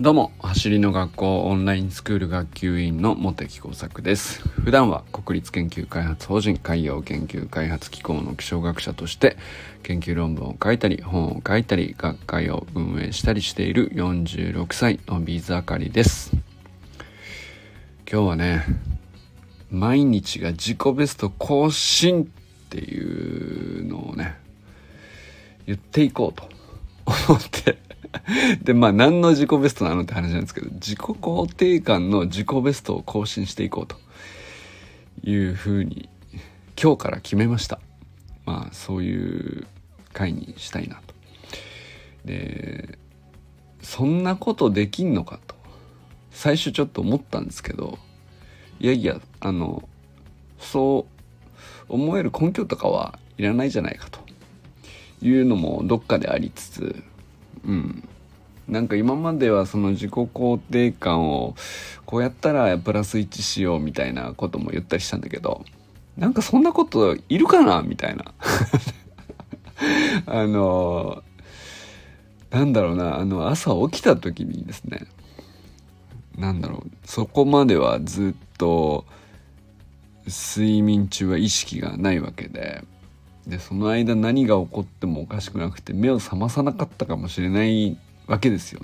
どうも走りの学校オンラインスクール学級委員の茂木耕作です。普段は国立研究開発法人海洋研究開発機構の気象学者として研究論文を書いたり本を書いたり学会を運営したりしている46歳のビーズあかりです。今日はね毎日が自己ベスト更新っていうのをね言っていこうと思ってでまあ何の自己ベストなのって話なんですけど自己肯定感の自己ベストを更新していこうというふうに今日から決めました。まあそういう回にしたいなと。でそんなことできんのかと最初ちょっと思ったんですけどいやいやあのそう思える根拠とかはいらないじゃないかというのもどっかでありつつうん。なんか今まではその自己肯定感をこうやったらプラス1しようみたいなことも言ったりしたんだけどなんかそんなこといるかなみたいな。あのなんだろうなあの朝起きた時にですねなんだろうそこまではずっと睡眠中は意識がないわけででその間何が起こってもおかしくなくて目を覚まさなかったかもしれないわけですよ。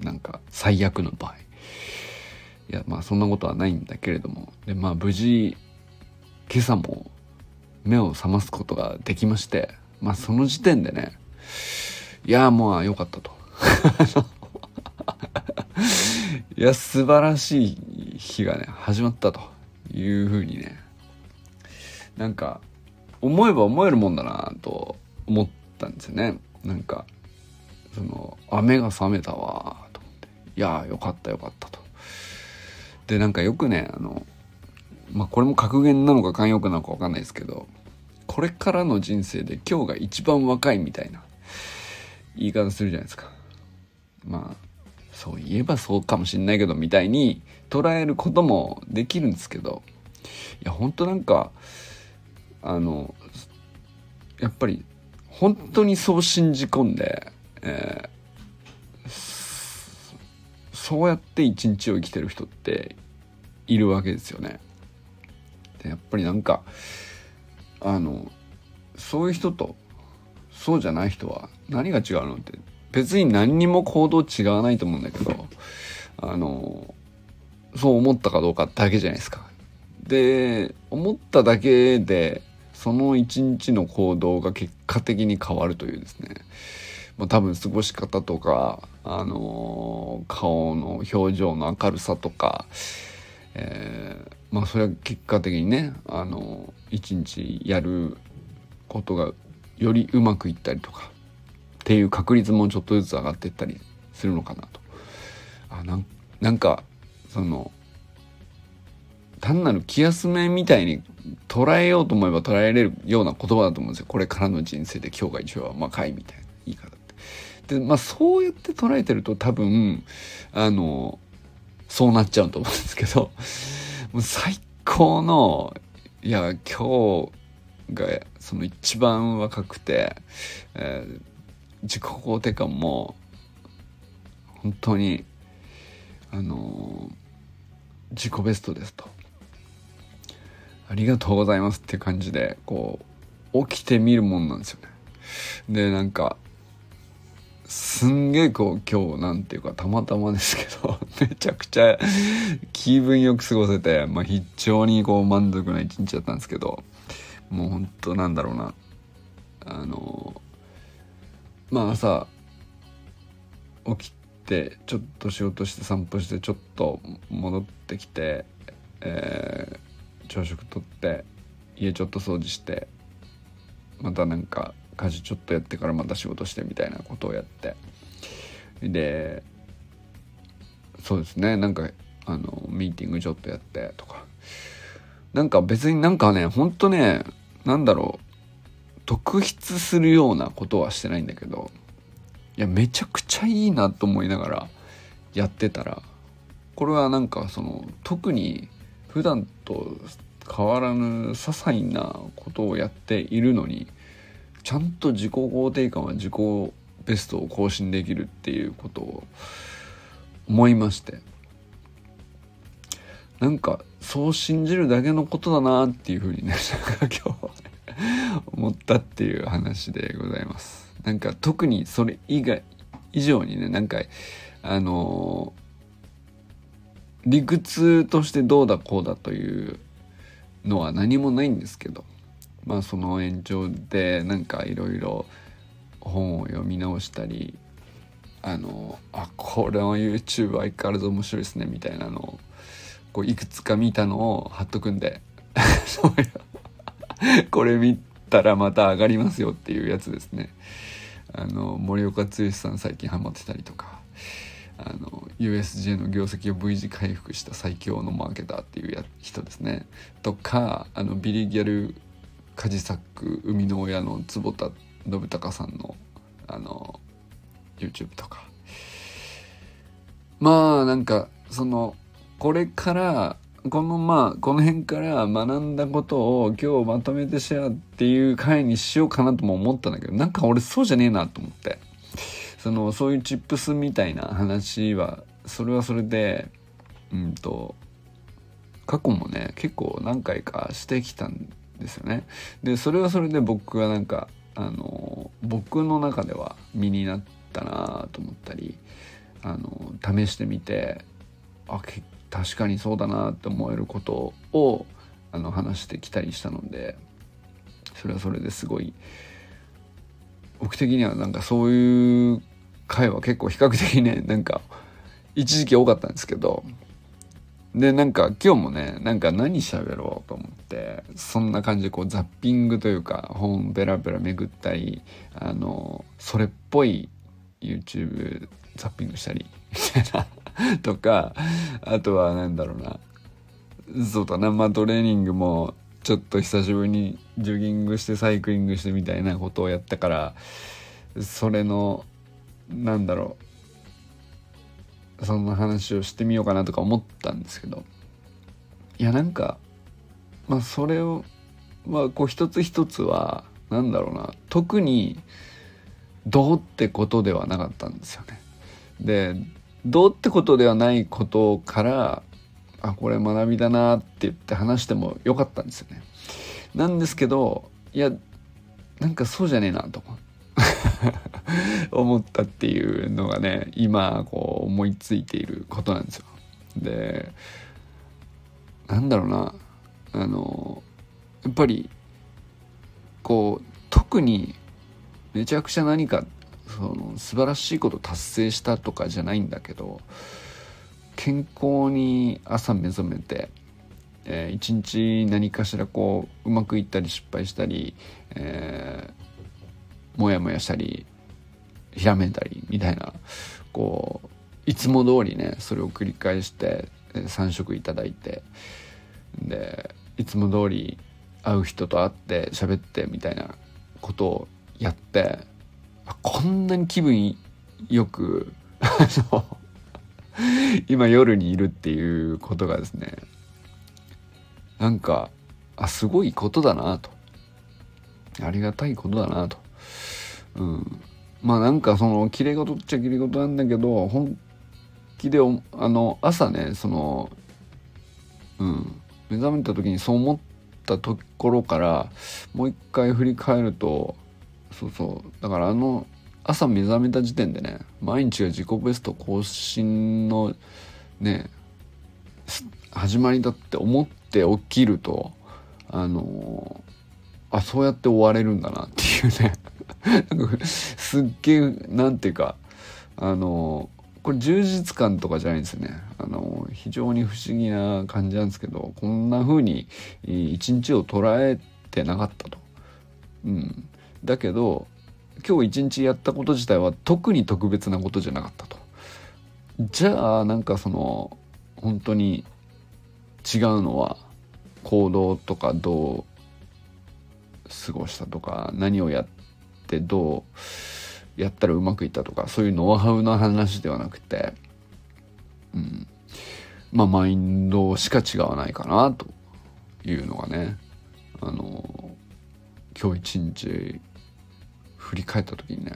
なんか最悪の場合。いやまあそんなことはないんだけれども。でまあ無事今朝も目を覚ますことができましてまあその時点でねいやもう良かったと。いや素晴らしい日がね始まったというふうにねなんか思えば思えるもんだなと思ったんですよね。なんかその雨が覚めたわと思って。いやよかったよかったと。でなんかよくねあのまあこれも格言なのか慣用句なのか分かんないですけどこれからの人生で今日が一番若いみたいな言い方するじゃないですか。まあそう言えばそうかもしんないけどみたいに捉えることもできるんですけどいやほんとなんかあのやっぱり本当にそう信じ込んで、えー、そうやって一日を生きてる人っているわけですよね。でやっぱりなんかあのそういう人とそうじゃない人は何が違うのって別に何にも行動違わないと思うんだけどあのそう思ったかどうかだけじゃないですか。で思っただけでその一日の行動が結果的に変わるというですね、まあ、多分過ごし方とか、あのー、顔の表情の明るさとか、えー、まあそれは結果的にね、あのー、一日やることがよりうまくいったりとかっていう確率もちょっとずつ上がっていったりするのかなと。あなんなんかその単なる気休めみたいに捉えようと思えば捉えれるような言葉だと思うんですよ。これからの人生で今日が一番若いみたいな言い方ってでまあそうやって捉えてると多分あのそうなっちゃうと思うんですけどもう最高のいや今日がその一番若くて、えー、自己肯定感も本当にあの自己ベストですとありがとうございますって感じで、こう、起きてみるもんなんですよね。で、なんか、すんげえこう今日なんていうかたまたまですけど めちゃくちゃ気分よく過ごせて、まあ、非常にこう満足な一日だったんですけどもうほんとなんだろうなあのまあ朝起きてちょっと仕事して散歩してちょっと戻ってきて、え朝食とって家ちょっと掃除してまたなんか家事ちょっとやってからまた仕事してみたいなことをやって。でそうですね。なんかあのミーティングちょっとやってとか。なんか別になんかねほんとねなんだろう。特筆するようなことはしてないんだけどいやめちゃくちゃいいなと思いながらやってたらこれはなんかその特に普段と変わらぬ些細なことをやっているのにちゃんと自己肯定感は自己ベストを更新できるっていうことを思いましてなんかそう信じるだけのことだなっていうふうにね今日は思ったっていう話でございます。なんか特にそれ以外以上にねなんかあのー、理屈としてどうだこうだというのは何もないんですけどまあその延長でなんかいろいろ本を読み直したりあのあこれの YouTube 相変わらず面白いですねみたいなのをこういくつか見たのを貼っとくんで これ見たらまた上がりますよっていうやつですね。あの森岡剛さん最近ハマってたりとかあの USJ の業績を V 字回復した最強のマーケターっていうや人ですね。とかあのビリギャルカジサック生みの親の坪田信孝さんのあの YouTube とか。まあなんかそのこれからこのまあこの辺から学んだことを今日まとめてシェアっていう回にしようかなとも思ったんだけどなんか俺そうじゃねえなと思って。そのそういうチップスみたいな話はそれはそれでうんと過去もね結構何回かしてきたんですよね。でそれはそれで僕はなんかあの僕の中では身になったなと思ったりあの試してみてあ確かにそうだなって思えることをあの話してきたりしたのでそれはそれですごい僕的にはなんかそういう回は結構比較的ね なんか一時期多かったんですけどでなんか今日もねなんか何喋ろうと思ってそんな感じでこうザッピングというか本ベラベラ巡ったりあのそれっぽい YouTube ザッピングしたりみたいな とかあとは何だろうなそうだなまあトレーニングもちょっと久しぶりにジョギングしてサイクリングしてみたいなことをやったからそれのなんだろうそんな話をしてみようかなとか思ったんですけどいやなんかまあそれをまあこう一つ一つはなんだろうな特にどうってことではなかったんですよね。でどうってことではないことからあこれ学びだなって言って話してもよかったんですよね。なんですけどいやなんかそうじゃねえなと思って 思ったっていうのがね今こう思いついていることなんですよ。でなんだろうなあのやっぱりこう特にめちゃくちゃ何かその素晴らしいこと達成したとかじゃないんだけど健康に朝目覚めて、えー、一日何かしらこううまくいったり失敗したり、えー、もやもやしたりひらめいたりみたいなこういつも通りねそれを繰り返して3食いただいてでいつも通り会う人と会って喋ってみたいなことをやってこんなに気分よく今夜にいるっていうことがですねなんかあすごいことだなと。ありがたいことだなと。うん。まあなんかそのきれい事っちゃきれい事なんだけど本気であの朝ねそのうん。目覚めた時にそう思ったところからもう一回振り返るとそうそう。だからあの朝目覚めた時点でね毎日が自己ベスト更新のね始まりだって思って起きるとあのあそうやって終われるんだなっていうね。すっげえなんていうかあのこれ充実感とかじゃないんですよねあの非常に不思議な感じなんですけどこんな風に一日を捉えてなかったと。うん、だけど今日一日やったこと自体は特に特別なことじゃなかったと。じゃあなんかその本当に違うのは行動とかどう過ごしたとか何をやってどうやったらうまくいったとかそういうノウハウの話ではなくて、うん、まあマインドしか違わないかなというのがねあの今日一日振り返った時にね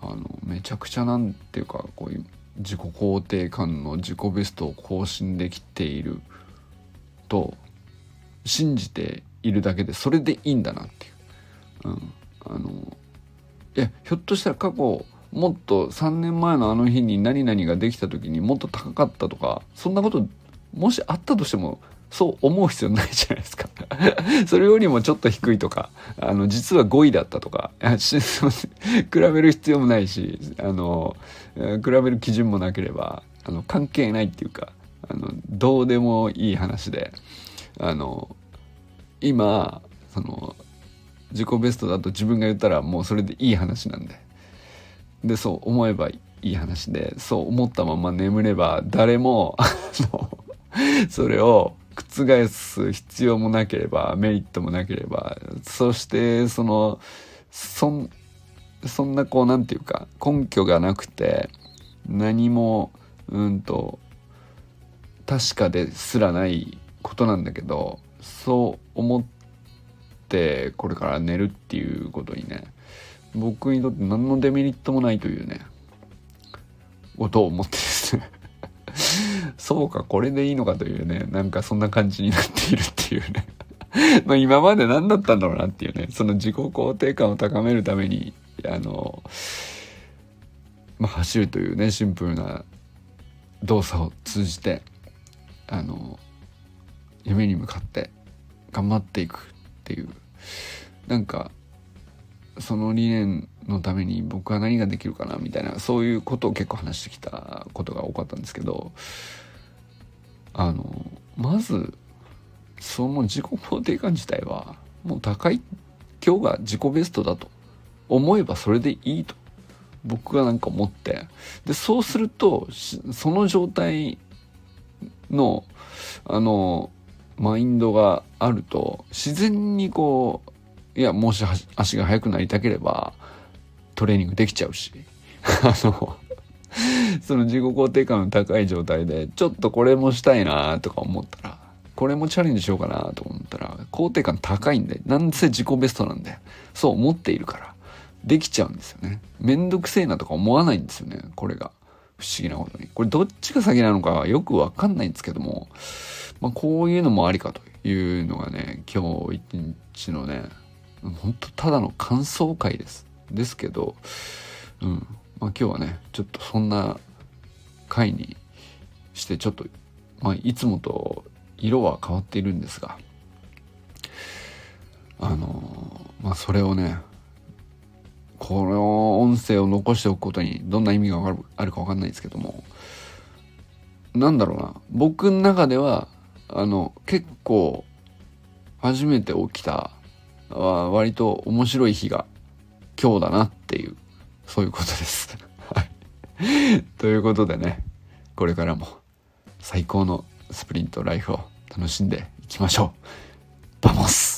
あのめちゃくちゃなんていうかこう自己肯定感の自己ベストを更新できていると信じているだけでそれでいいんだなっていう、うん、あのいやひょっとしたら過去もっと3年前のあの日に何々ができた時にもっと高かったとかそんなこともしあったとしてもそう思う必要ないじゃないですか。それよりもちょっと低いとかあの実は5位だったとか 比べる必要もないしあの比べる基準もなければあの関係ないっていうかあのどうでもいい話であの今その自己ベストだと自分が言ったらもうそれでいい話なんで。でそう思えばいい話でそう思ったまま眠れば誰もそれを覆す必要もなければメリットもなければそしてそのそんそんなこう何て言うか根拠がなくて何もうんと確かですらないことなんだけどそう思ってこれから寝るっていうことにね僕にとって何のデメリットもないというねことを思ってですね。そうかこれでいいのかというねなんかそんな感じになっているっていうね。まあ今まで何だったんだろうなっていうねその自己肯定感を高めるためにあの、まあ、走るというねシンプルな動作を通じてあの夢に向かって頑張っていく。っていう。なんかその理念のために僕は何ができるかなみたいなそういうことを結構話してきたことが多かったんですけどあのまずその自己肯定感自体はもう高い今日が自己ベストだと。思えばそれでいいと。僕がなんか思って。でそうするとその状態のあのマインドがあると自然にこういやもし足が速くなりたければトレーニングできちゃうし。あのその自己肯定感の高い状態でちょっとこれもしたいなとか思ったらこれもチャレンジしようかなと思ったら肯定感高いんでなんせ自己ベストなんでそう思っているからできちゃうんですよね。めんどくせえなとか思わないんですよねこれが。不思議なことに。これどっちが先なのかよくわかんないんですけども、まあ、こういうのもありかというのがね今日一日のねほんとただの感想会です。ですけどうん。まあ、今日はねちょっとそんな回にしてちょっと、まあ、いつもと色は変わっているんですがあのまあそれをねこの音声を残しておくことにどんな意味があるか分かんないですけどもなんだろうな僕の中ではあの結構初めて起きた割と面白い日が今日だなっていうそういうことです。はい。ということでね、これからも最高のスプリントライフを楽しんでいきましょう。 Vamos